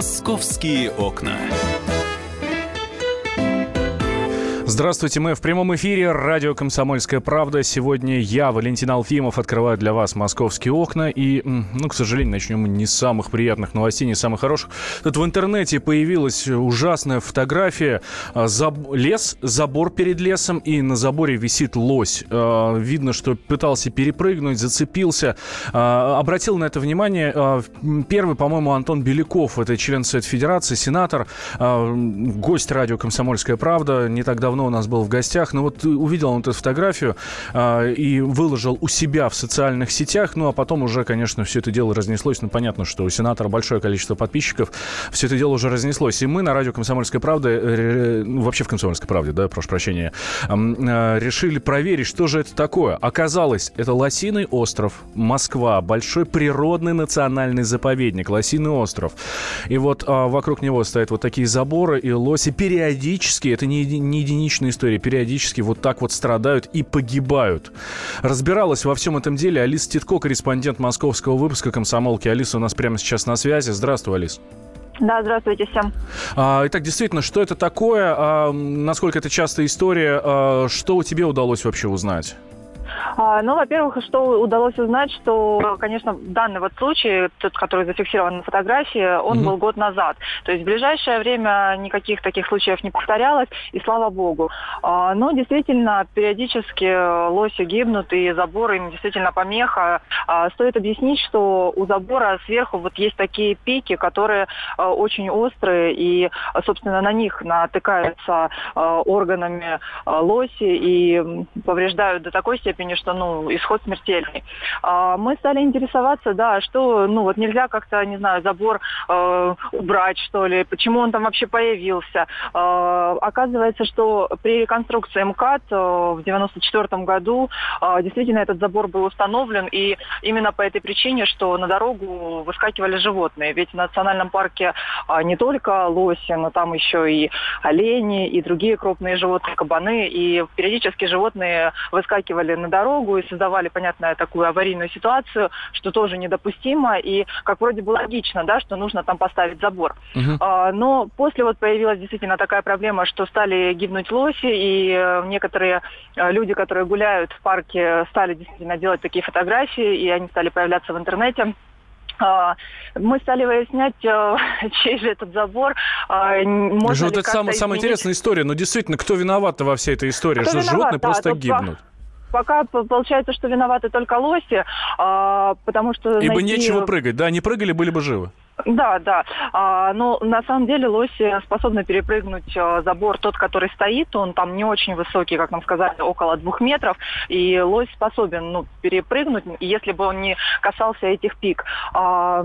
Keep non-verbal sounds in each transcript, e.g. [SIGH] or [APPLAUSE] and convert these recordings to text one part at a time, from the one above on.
Московские окна. Здравствуйте, мы в прямом эфире. Радио «Комсомольская правда». Сегодня я, Валентин Алфимов, открываю для вас московские окна. И, ну, к сожалению, начнем не с самых приятных новостей, не с самых хороших. Тут в интернете появилась ужасная фотография. А, заб... Лес, забор перед лесом, и на заборе висит лось. А, видно, что пытался перепрыгнуть, зацепился. А, обратил на это внимание первый, по-моему, Антон Беляков. Это член Совет Федерации, сенатор, гость радио «Комсомольская правда». Не так давно давно у нас был в гостях. Но вот увидел он эту фотографию э, и выложил у себя в социальных сетях. Ну, а потом уже, конечно, все это дело разнеслось. Ну, понятно, что у сенатора большое количество подписчиков. Все это дело уже разнеслось. И мы на радио «Комсомольская правда», э, ну, вообще в «Комсомольской правде», да, прошу прощения, э, э, решили проверить, что же это такое. Оказалось, это Лосиный остров, Москва, большой природный национальный заповедник, Лосиный остров. И вот э, вокруг него стоят вот такие заборы, и лоси периодически, это не, не единичные единичная история. Периодически вот так вот страдают и погибают. Разбиралась во всем этом деле Алиса Титко, корреспондент московского выпуска «Комсомолки». Алиса у нас прямо сейчас на связи. Здравствуй, Алис. Да, здравствуйте всем. А, итак, действительно, что это такое? А, насколько это частая история? А, что тебе удалось вообще узнать? А, ну, во-первых, что удалось узнать, что, конечно, данный вот случай, тот, который зафиксирован на фотографии, он mm-hmm. был год назад. То есть в ближайшее время никаких таких случаев не повторялось, и слава богу. А, но действительно, периодически лоси гибнут, и забор им действительно помеха. А, стоит объяснить, что у забора сверху вот есть такие пики, которые очень острые, и, собственно, на них натыкаются органами лоси и повреждают до такой степени, что, ну, исход смертельный. А, мы стали интересоваться, да, что, ну, вот нельзя как-то, не знаю, забор э, убрать, что ли, почему он там вообще появился. Э, оказывается, что при реконструкции МКАД э, в 94 году э, действительно этот забор был установлен, и именно по этой причине, что на дорогу выскакивали животные. Ведь в национальном парке э, не только лоси, но там еще и олени, и другие крупные животные, кабаны, и периодически животные выскакивали на дорогу, дорогу и создавали, понятно, такую аварийную ситуацию, что тоже недопустимо и как вроде бы логично, да, что нужно там поставить забор. Uh-huh. А, но после вот появилась действительно такая проблема, что стали гибнуть лоси, и э, некоторые э, люди, которые гуляют в парке, стали действительно делать такие фотографии, и они стали появляться в интернете. А, мы стали выяснять, э, [LAUGHS] чей же этот забор. А, можно вот это самая, самая интересная история. Но действительно, кто виноват во всей этой истории? Кто что виноват, животные да, просто гибнут. Пока получается, что виноваты только лоси, а, потому что... Ибо найти... нечего прыгать, да? Не прыгали, были бы живы. Да, да. А, но на самом деле лоси способны перепрыгнуть а, забор тот, который стоит. Он там не очень высокий, как нам сказали, около двух метров. И лось способен ну, перепрыгнуть, если бы он не касался этих пик. А,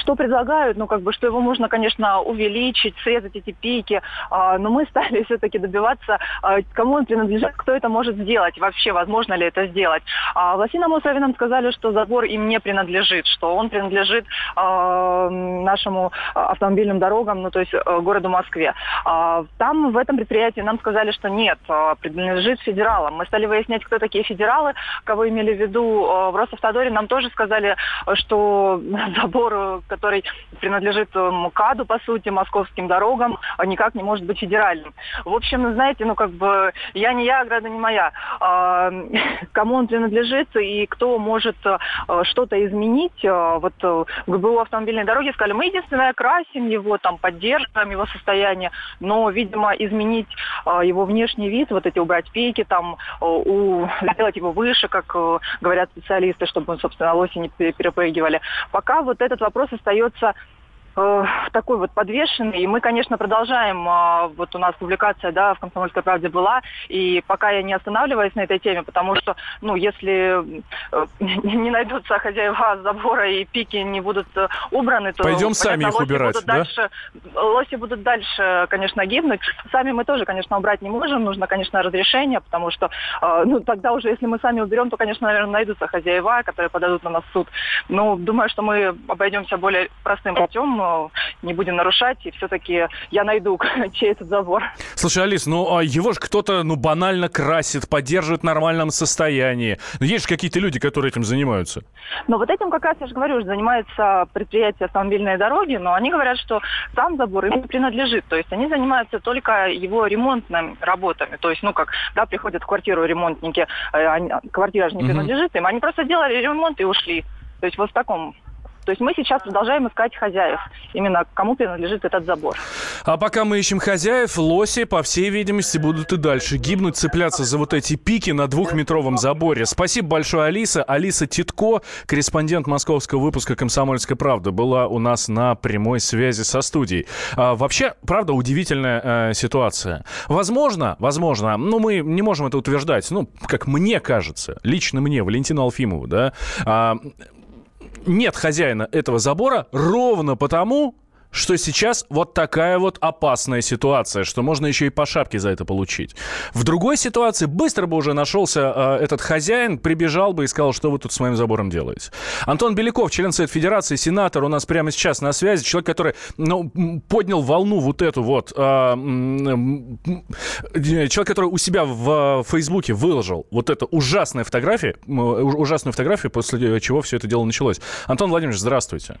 что предлагают? Ну, как бы, что его можно, конечно, увеличить, срезать эти пики. А, но мы [LAUGHS] стали все-таки добиваться, а, кому он принадлежит, кто это может сделать. Вообще, возможно ли это сделать. А, в Лосином нам сказали, что забор им не принадлежит, что он принадлежит Э, нашему автомобильным дорогам, ну то есть э, городу Москве. А, там в этом предприятии нам сказали, что нет, э, принадлежит федералам. Мы стали выяснять, кто такие федералы, кого имели в виду. В Росавтодоре нам тоже сказали, что [LAUGHS] забор, который принадлежит МКАДу, по сути, московским дорогам, никак не может быть федеральным. В общем, знаете, ну как бы я не я, ограда не моя. А, [LAUGHS] кому он принадлежит и кто может что-то изменить, вот ГБУ автомобильных автомобильной дороги сказали, мы единственное красим его, там, поддерживаем его состояние, но, видимо, изменить э, его внешний вид, вот эти убрать пейки, там, э, у, сделать его выше, как э, говорят специалисты, чтобы, собственно, лоси не перепрыгивали. Пока вот этот вопрос остается такой вот подвешенный. И мы, конечно, продолжаем. Э, вот у нас публикация, да, в «Комсомольской правде» была. И пока я не останавливаюсь на этой теме, потому что, ну, если э, [LAUGHS] не найдутся хозяева забора и пики не будут убраны, то... Пойдем сами их убирать, будут да? Дальше, лоси будут дальше, конечно, гибнуть. Сами мы тоже, конечно, убрать не можем. Нужно, конечно, разрешение, потому что, ну, тогда уже, если мы сами уберем, то, конечно, наверное, найдутся хозяева, которые подадут на нас в суд. Но думаю, что мы обойдемся более простым путем но не будем нарушать, и все-таки я найду, [LAUGHS] чей этот забор. Слушай, Алис, ну а его же кто-то ну банально красит, поддерживает в нормальном состоянии. Но есть же какие-то люди, которые этим занимаются. Но вот этим как раз, я же говорю, занимается предприятие автомобильные дороги, но они говорят, что сам забор им не принадлежит. То есть они занимаются только его ремонтными работами. То есть, ну как, да, приходят в квартиру ремонтники, э, они, квартира же не принадлежит им, они просто делали ремонт и ушли. То есть вот в таком то есть мы сейчас продолжаем искать хозяев, именно кому принадлежит этот забор. А пока мы ищем хозяев, лоси, по всей видимости, будут и дальше гибнуть, цепляться за вот эти пики на двухметровом заборе. Спасибо большое, Алиса. Алиса Титко, корреспондент московского выпуска «Комсомольской правды», была у нас на прямой связи со студией. А, вообще, правда, удивительная э, ситуация. Возможно, возможно, ну мы не можем это утверждать, ну, как мне кажется, лично мне, Валентину Алфимову, да, а, нет хозяина этого забора ровно потому, что сейчас вот такая вот опасная ситуация, что можно еще и по шапке за это получить. В другой ситуации быстро бы уже нашелся э, этот хозяин, прибежал бы и сказал, что вы тут с моим забором делаете. Антон Беляков, член Совет Федерации, сенатор, у нас прямо сейчас на связи. Человек, который ну, поднял волну вот эту вот. Э, э, человек, который у себя в Фейсбуке выложил вот эту ужасную фотографию, ужасную фотографию, после чего все это дело началось. Антон Владимирович, здравствуйте.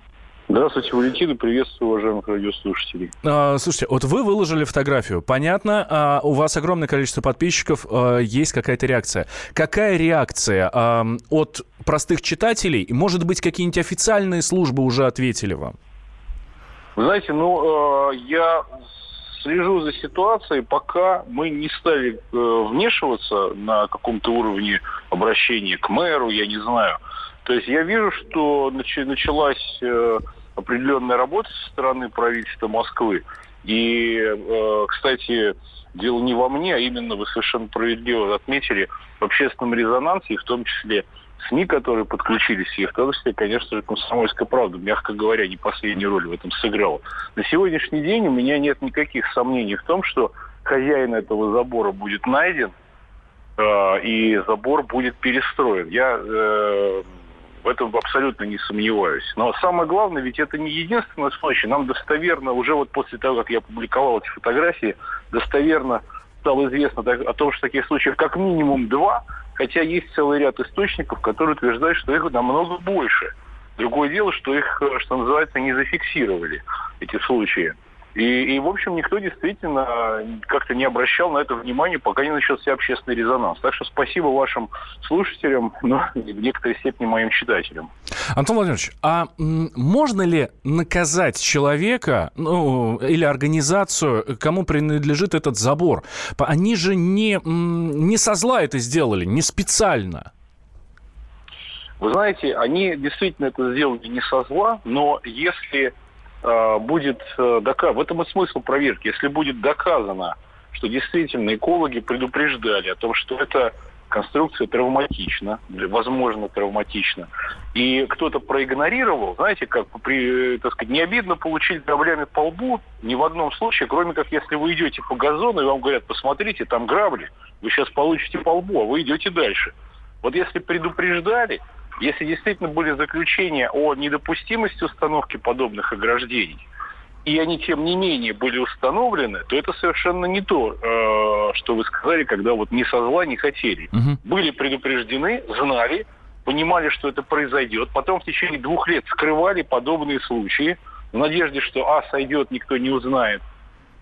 Здравствуйте, Валентин, и приветствую уважаемых радиослушателей. А, слушайте, вот вы выложили фотографию. Понятно, а, у вас огромное количество подписчиков, а, есть какая-то реакция. Какая реакция а, от простых читателей? Может быть, какие-нибудь официальные службы уже ответили вам? Вы знаете, ну, э, я слежу за ситуацией, пока мы не стали э, вмешиваться на каком-то уровне обращения к мэру, я не знаю. То есть я вижу, что началась э, определенная работа со стороны правительства Москвы. И, э, кстати, дело не во мне, а именно вы совершенно справедливо отметили в общественном резонансе, и в том числе СМИ, которые подключились, и в том числе, конечно же, «Комсомольская правда», мягко говоря, не последнюю роль в этом сыграла. На сегодняшний день у меня нет никаких сомнений в том, что хозяин этого забора будет найден, э, и забор будет перестроен. Я э, в этом абсолютно не сомневаюсь. Но самое главное, ведь это не единственный случай. Нам достоверно, уже вот после того, как я публиковал эти фотографии, достоверно стало известно о том, что таких случаев как минимум два, хотя есть целый ряд источников, которые утверждают, что их намного больше. Другое дело, что их, что называется, не зафиксировали, эти случаи. И, и, в общем, никто действительно как-то не обращал на это внимания, пока не начался общественный резонанс. Так что спасибо вашим слушателям, но в некоторой степени моим читателям. Антон Владимирович, а можно ли наказать человека ну, или организацию, кому принадлежит этот забор? Они же не, не со зла это сделали, не специально. Вы знаете, они действительно это сделали не со зла, но если Э, будет э, доказано, в этом и смысл проверки, если будет доказано, что действительно экологи предупреждали о том, что эта конструкция травматична, возможно, травматична, и кто-то проигнорировал, знаете, как при, так сказать, не обидно получить граблями по лбу ни в одном случае, кроме как если вы идете по газону и вам говорят, посмотрите, там грабли, вы сейчас получите по лбу, а вы идете дальше. Вот если предупреждали, если действительно были заключения о недопустимости установки подобных ограждений, и они, тем не менее, были установлены, то это совершенно не то, э, что вы сказали, когда вот не со зла не хотели. Угу. Были предупреждены, знали, понимали, что это произойдет, потом в течение двух лет скрывали подобные случаи в надежде, что, а, сойдет, никто не узнает,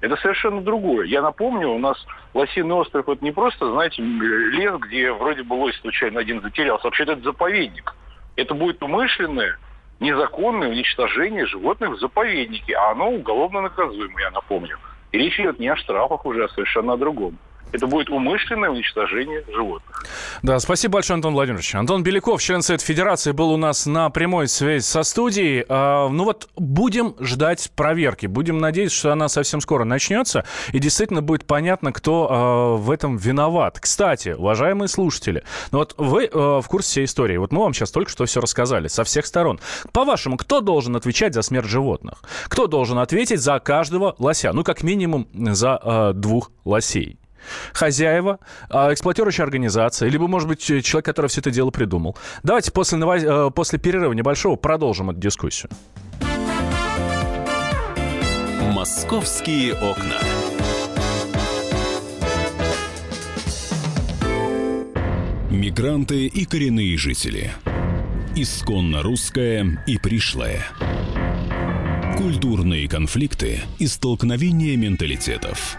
это совершенно другое. Я напомню, у нас Лосиный остров это не просто, знаете, лес, где вроде бы лось случайно один затерялся. Вообще-то это заповедник. Это будет умышленное, незаконное уничтожение животных в заповеднике, а оно уголовно наказуемо, я напомню. И речь идет не о штрафах уже, а совершенно о другом это будет умышленное уничтожение животных. Да, спасибо большое, Антон Владимирович. Антон Беляков, член Совета Федерации, был у нас на прямой связи со студией. А, ну вот, будем ждать проверки. Будем надеяться, что она совсем скоро начнется, и действительно будет понятно, кто а, в этом виноват. Кстати, уважаемые слушатели, ну вот вы а, в курсе всей истории. Вот мы вам сейчас только что все рассказали со всех сторон. По-вашему, кто должен отвечать за смерть животных? Кто должен ответить за каждого лося? Ну, как минимум, за двух лосей хозяева, а, эксплуатирующая организация, либо, может быть, человек, который все это дело придумал. Давайте после. Э, после перерыва небольшого продолжим эту дискуссию. Московские окна. Мигранты и коренные жители. Исконно русская и пришлая. Культурные конфликты и столкновения менталитетов.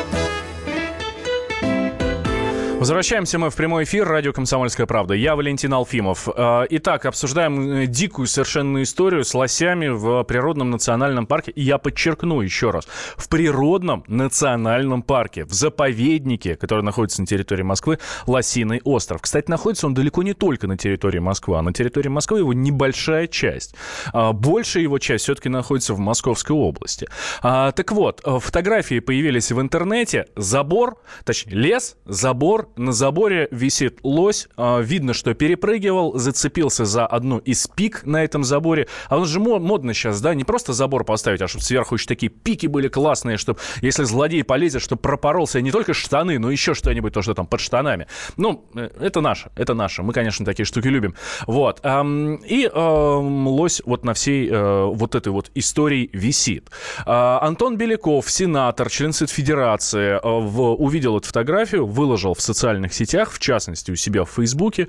Возвращаемся мы в прямой эфир. Радио «Комсомольская правда». Я Валентин Алфимов. А, итак, обсуждаем э, дикую совершенно историю с лосями в природном национальном парке. И я подчеркну еще раз. В природном национальном парке, в заповеднике, который находится на территории Москвы, Лосиный остров. Кстати, находится он далеко не только на территории Москвы, а на территории Москвы его небольшая часть. А, большая его часть все-таки находится в Московской области. Так вот, э, фотографии появились в интернете. Забор, точнее, лес, забор, на заборе висит лось. А, видно, что перепрыгивал, зацепился за одну из пик на этом заборе. А он же модно сейчас, да, не просто забор поставить, а чтобы сверху еще такие пики были классные, чтобы, если злодей полезет, чтобы пропоролся не только штаны, но еще что-нибудь, то, что там под штанами. Ну, э, это наше, это наше. Мы, конечно, такие штуки любим. Вот. И лось вот на всей э, вот этой вот истории висит. А, Антон Беляков, сенатор, член Федерации, э, увидел эту фотографию, выложил в социальные социальных сетях, в частности, у себя в Фейсбуке.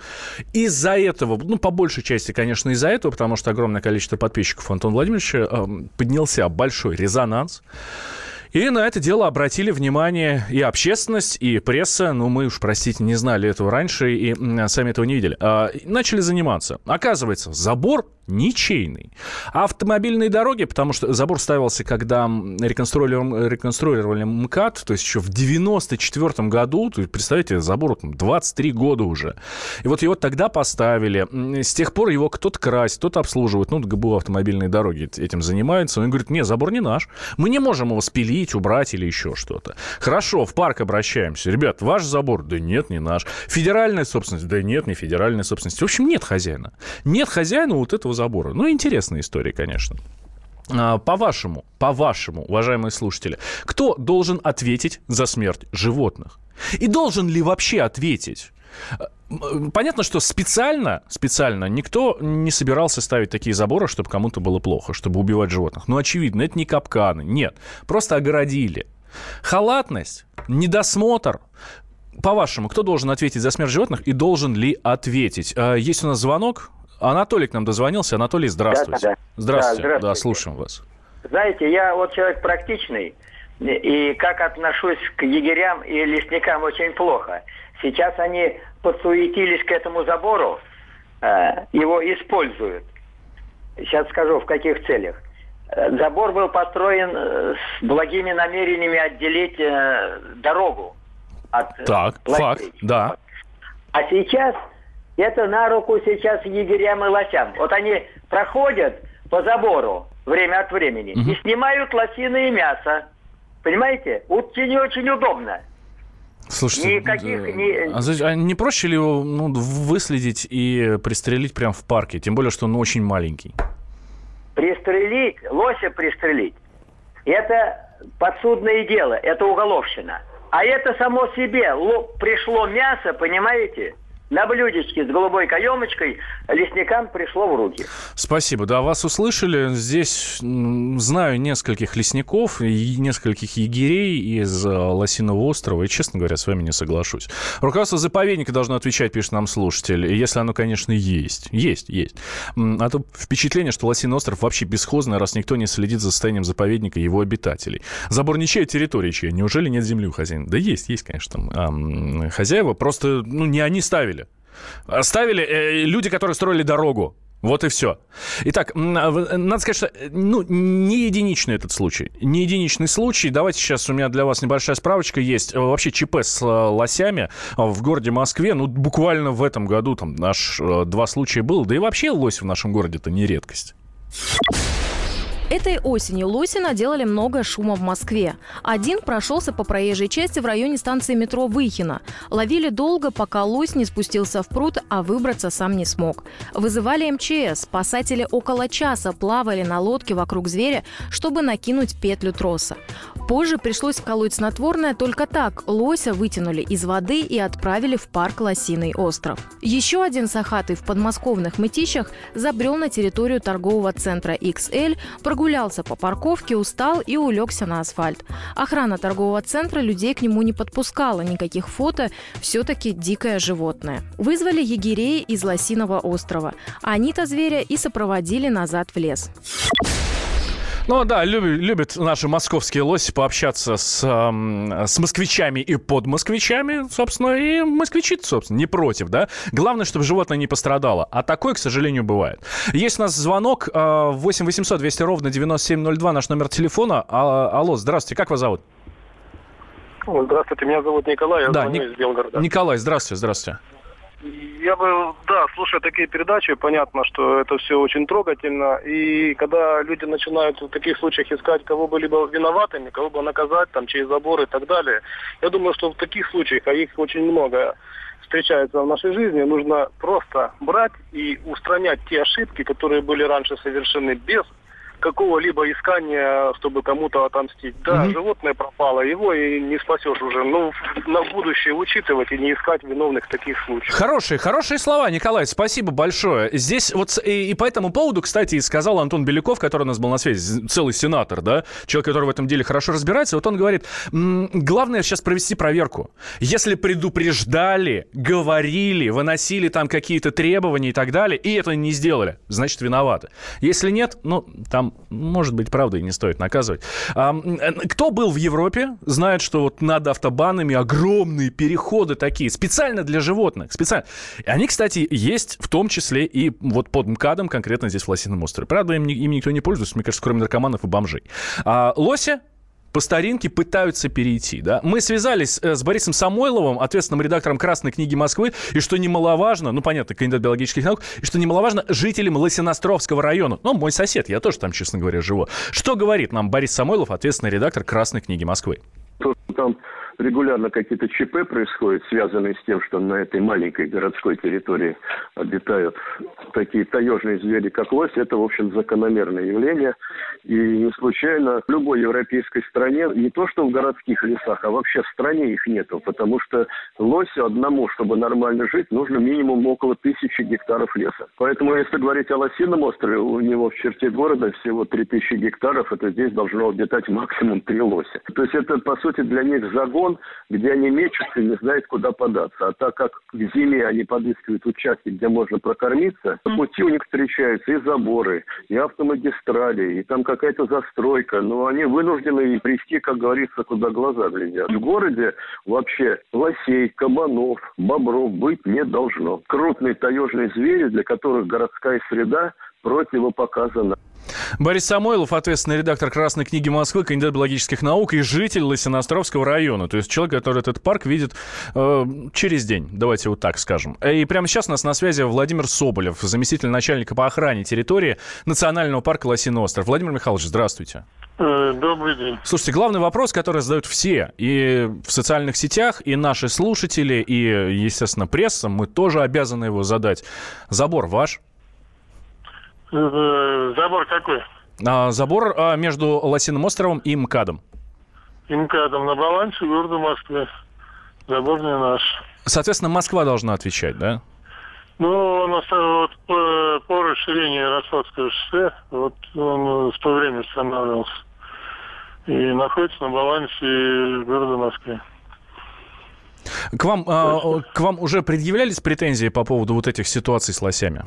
Из-за этого, ну, по большей части, конечно, из-за этого, потому что огромное количество подписчиков Антона Владимировича э, поднялся большой резонанс. И на это дело обратили внимание и общественность, и пресса. Ну, мы уж, простите, не знали этого раньше и сами этого не видели. А, начали заниматься. Оказывается, забор ничейный. Автомобильные дороги, потому что забор ставился, когда реконструировали, реконструировали МКАД, то есть еще в 94 году, то есть, представляете, забору 23 года уже. И вот его тогда поставили. С тех пор его кто-то красит, кто-то обслуживает. Ну, ГБУ автомобильные дороги этим занимаются. Он говорит, нет, забор не наш. Мы не можем его спилить, убрать или еще что-то. Хорошо, в парк обращаемся. Ребят, ваш забор? Да нет, не наш. Федеральная собственность? Да нет, не федеральная собственность. В общем, нет хозяина. Нет хозяина вот этого забора. Ну, интересная история, конечно. А, по-вашему, по-вашему, уважаемые слушатели, кто должен ответить за смерть животных? И должен ли вообще ответить? Понятно, что специально, специально никто не собирался ставить такие заборы, чтобы кому-то было плохо, чтобы убивать животных. Ну, очевидно, это не капканы, нет. Просто огородили. Халатность, недосмотр. По-вашему, кто должен ответить за смерть животных и должен ли ответить? А, есть у нас звонок. Анатолий к нам дозвонился. Анатолий, здравствуйте. Да, да. Здравствуйте. Да, здравствуйте. Да, слушаем вас. Знаете, я вот человек практичный, и как отношусь к егерям и лесникам очень плохо. Сейчас они подсуетились к этому забору, э, его используют. Сейчас скажу, в каких целях. Э, забор был построен э, с благими намерениями отделить дорогу от Так, властей. факт, да. А сейчас это на руку сейчас егерям и лосям. Вот они проходят по забору время от времени угу. и снимают лосиное мясо. Понимаете? Утки не очень удобно. Слушайте, Никаких, да, не... а не проще ли его ну, выследить и пристрелить прямо в парке? Тем более, что он очень маленький. Пристрелить, лося пристрелить, это подсудное дело, это уголовщина. А это само себе пришло мясо, понимаете? На блюдечке с голубой каемочкой лесникам пришло в руки. Спасибо. Да, вас услышали. Здесь знаю нескольких лесников и нескольких егерей из э, Лосиного острова, и, честно говоря, с вами не соглашусь. Руководство заповедника должно отвечать, пишет нам слушатель, если оно, конечно, есть. Есть, есть. А то впечатление, что Лосиный остров вообще бесхозный, раз никто не следит за состоянием заповедника и его обитателей. Забор ничья, территория чья. Неужели нет земли у хозяина? Да есть, есть, конечно, там хозяева. Просто, ну, не они ставили Ставили э, люди, которые строили дорогу. Вот и все. Итак, а надо сказать, что ну, не единичный этот случай. Не единичный случай. Давайте сейчас у меня для вас небольшая справочка есть. Вообще ЧП с э, лосями в городе Москве, ну, буквально в этом году там наш э, два случая было. Да и вообще лось в нашем городе это не редкость. Этой осенью лоси наделали много шума в Москве. Один прошелся по проезжей части в районе станции метро Выхина. Ловили долго, пока лось не спустился в пруд, а выбраться сам не смог. Вызывали МЧС. Спасатели около часа плавали на лодке вокруг зверя, чтобы накинуть петлю троса. Позже пришлось вколоть снотворное, только так лося вытянули из воды и отправили в парк Лосиный остров. Еще один сахатый в подмосковных мытищах забрел на территорию торгового центра XL, прогулялся по парковке, устал и улегся на асфальт. Охрана торгового центра людей к нему не подпускала, никаких фото, все-таки дикое животное. Вызвали егерей из Лосиного острова. Они-то зверя и сопроводили назад в лес. Ну да, любят, любят наши московские лоси пообщаться с, э, с москвичами и под москвичами, собственно, и москвичи, собственно, не против, да. Главное, чтобы животное не пострадало. А такое, к сожалению, бывает. Есть у нас звонок э, 8 800 200 ровно 9702, наш номер телефона. А, алло, здравствуйте, как вас зовут? Здравствуйте, меня зовут Николай, я да, звоню Ник... из Белгорода. Николай, здравствуйте, здравствуйте. Я бы, да, слушая такие передачи, понятно, что это все очень трогательно. И когда люди начинают в таких случаях искать кого бы либо виноватыми, кого бы наказать, там, через забор и так далее, я думаю, что в таких случаях, а их очень много, встречается в нашей жизни, нужно просто брать и устранять те ошибки, которые были раньше совершены без какого-либо искания, чтобы кому-то отомстить. Да, Мгм. животное пропало, его и не спасешь уже. Ну, на будущее учитывать и не искать виновных в таких случаях. Хорошие, хорошие слова, Николай, спасибо большое. Здесь вот и, и по этому поводу, кстати, и сказал Антон Беляков, который у нас был на связи, целый сенатор, да, человек, который в этом деле хорошо разбирается, вот он говорит, «М, главное сейчас провести проверку. Если предупреждали, говорили, выносили там какие-то требования и так далее, и это не сделали, значит, виноваты. Если нет, ну, там, может быть, правда, и не стоит наказывать. А, кто был в Европе, знает, что вот над автобанами огромные переходы такие, специально для животных, специально. Они, кстати, есть в том числе и вот под МКАДом, конкретно здесь в Лосином острове. Правда, им, им никто не пользуется, мне кажется, кроме наркоманов и бомжей. А, лося по старинке пытаются перейти. Да? Мы связались э, с Борисом Самойловым, ответственным редактором «Красной книги Москвы», и что немаловажно, ну, понятно, кандидат биологических наук, и что немаловажно, жителем Лосиностровского района. Ну, мой сосед, я тоже там, честно говоря, живу. Что говорит нам Борис Самойлов, ответственный редактор «Красной книги Москвы»? Там регулярно какие-то ЧП происходят, связанные с тем, что на этой маленькой городской территории обитают такие таежные звери, как лось, это, в общем, закономерное явление. И не случайно в любой европейской стране, не то что в городских лесах, а вообще в стране их нету, потому что лосю одному, чтобы нормально жить, нужно минимум около тысячи гектаров леса. Поэтому, если говорить о Лосином острове, у него в черте города всего 3000 гектаров, это здесь должно обитать максимум три лося. То есть это, по сути, для них загон, где они мечутся и не знают, куда податься. А так как к зиме они подыскивают участки, где можно прокормиться, по пути у них встречаются и заборы, и автомагистрали, и там какая-то застройка. Но они вынуждены и прийти, как говорится, куда глаза глядят. В городе вообще лосей, кабанов, бобров быть не должно. Крупные таежные звери, для которых городская среда противопоказана. Борис Самойлов, ответственный редактор «Красной книги Москвы», кандидат биологических наук и житель Лосиностровского района. То есть человек, который этот парк видит э, через день, давайте вот так скажем. И прямо сейчас у нас на связи Владимир Соболев, заместитель начальника по охране территории Национального парка Лосиный остров. Владимир Михайлович, здравствуйте. Э, Добрый день. Слушайте, главный вопрос, который задают все, и в социальных сетях, и наши слушатели, и, естественно, пресса, мы тоже обязаны его задать. Забор ваш? Э, Забор какой? А, забор а, между Лосиным островом и МКАДом. МКАДом на балансе города Москвы. Забор не наш. Соответственно, Москва должна отвечать, да? Ну, он оста- вот по, по расширению Ярославского шоссе, вот он э, в то время устанавливался. И находится на балансе города Москвы. К вам, а, к вам уже предъявлялись претензии по поводу вот этих ситуаций с лосями?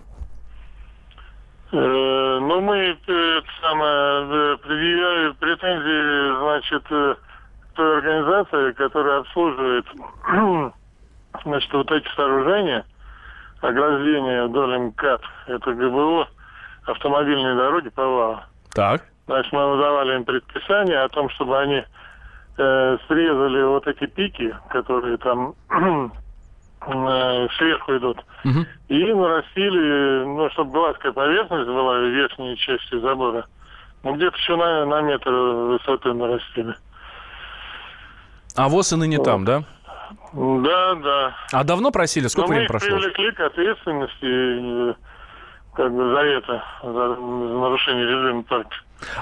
Э, Ну, мы э, это самое, э, предъявляли претензии, значит, той организации, которая обслуживает [CLEARS THROAT] значит, вот эти сооружения, ограждения вдоль МКАД, это ГБО, автомобильные дороги ПАВА. Так. Значит, мы выдавали им предписание о том, чтобы они э, срезали вот эти пики, которые там [CLEARS THROAT] сверху идут, Мгм. и нарастили, ну, чтобы гладкая поверхность была в верхней части забора, Ну, где-то еще на, на метр высоты нарастили. А ВОЗ и ныне там, да? Да, да. А давно просили? Сколько Но времени мы прошло? привлекли к ответственности э, как бы за это, за нарушение режима парка.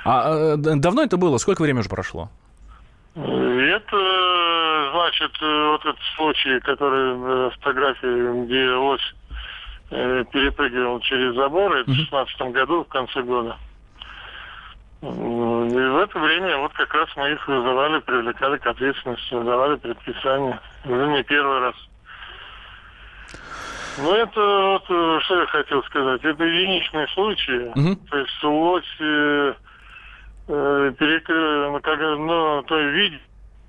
А э, давно это было? Сколько времени уже прошло? Это, э, значит, э, вот этот случай, который э, фотографии, где лось э, перепрыгивал через забор, это в 16 году, в конце года. И в это время вот как раз мы их вызывали, привлекали к ответственности, давали предписание. Уже не первый раз. Ну, это вот, что я хотел сказать, это единичные случаи. Мгм. То есть лось э, э, перекры- ну, как, ну, то есть видеть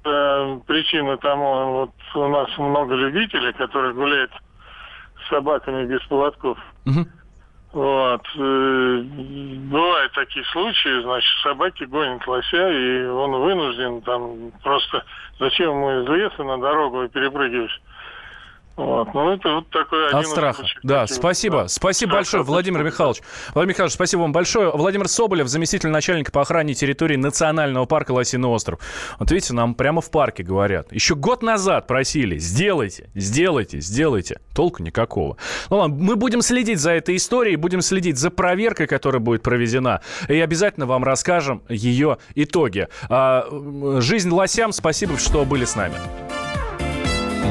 э, причина тому, вот у нас много любителей, которые гуляют с собаками без поводков. Мгм. Вот. э, Бывают такие случаи, значит, собаки гонят лося, и он вынужден там просто... Зачем ему из леса на дорогу перепрыгиваешь? Вот. Ну, это вот такой От страха. случаев Да, таких. спасибо. Да. Спасибо Страх большое, Владимир страха. Михайлович. Владимир Михайлович, спасибо вам большое. Владимир Соболев, заместитель начальника по охране территории Национального парка Лосиный остров. Вот видите, нам прямо в парке говорят. Еще год назад просили, сделайте, сделайте, сделайте. Толку никакого. Ну ладно, мы будем следить за этой историей, будем следить за проверкой, которая будет проведена. И обязательно вам расскажем ее итоги. А, жизнь лосям, спасибо, что были с нами.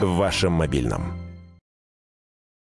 В вашем мобильном.